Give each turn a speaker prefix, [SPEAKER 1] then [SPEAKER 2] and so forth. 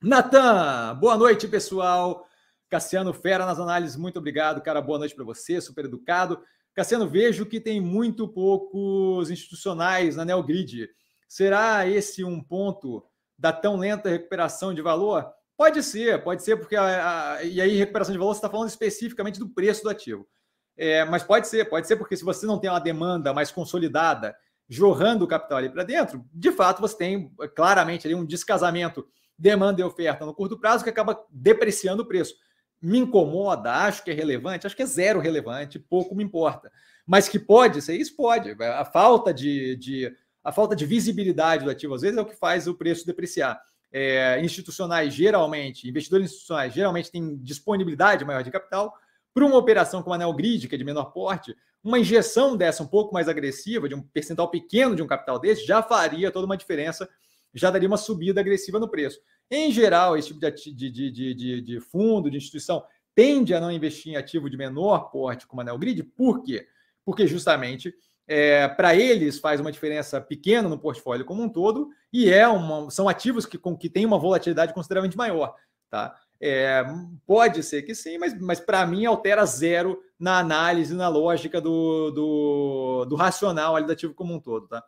[SPEAKER 1] Natan, boa noite, pessoal. Cassiano Fera nas análises, muito obrigado, cara. Boa noite para você, super educado. Cassiano, vejo que tem muito poucos institucionais na Neogrid. Será esse um ponto da tão lenta recuperação de valor? Pode ser, pode ser, porque a, a, e aí recuperação de valor você está falando especificamente do preço do ativo. É, mas pode ser, pode ser, porque se você não tem uma demanda mais consolidada, jorrando o capital ali para dentro, de fato você tem claramente ali um descasamento demanda e oferta no curto prazo que acaba depreciando o preço. Me incomoda, acho que é relevante, acho que é zero relevante, pouco me importa. Mas que pode ser isso, pode. A falta de, de a falta de visibilidade do ativo, às vezes, é o que faz o preço depreciar. É, institucionais, geralmente, investidores institucionais, geralmente têm disponibilidade maior de capital. Para uma operação como a Neogrid, que é de menor porte, uma injeção dessa um pouco mais agressiva, de um percentual pequeno de um capital desse, já faria toda uma diferença, já daria uma subida agressiva no preço. Em geral, esse tipo de, de, de, de, fundo, de instituição, tende a não investir em ativo de menor porte como a Neogrid. Por quê? Porque justamente é, para eles faz uma diferença pequena no portfólio como um todo e é uma, são ativos que, com, que têm uma volatilidade consideravelmente maior. Tá? É, pode ser que sim, mas, mas para mim altera zero na análise, na lógica do, do, do racional ali do ativo como um todo. Tá?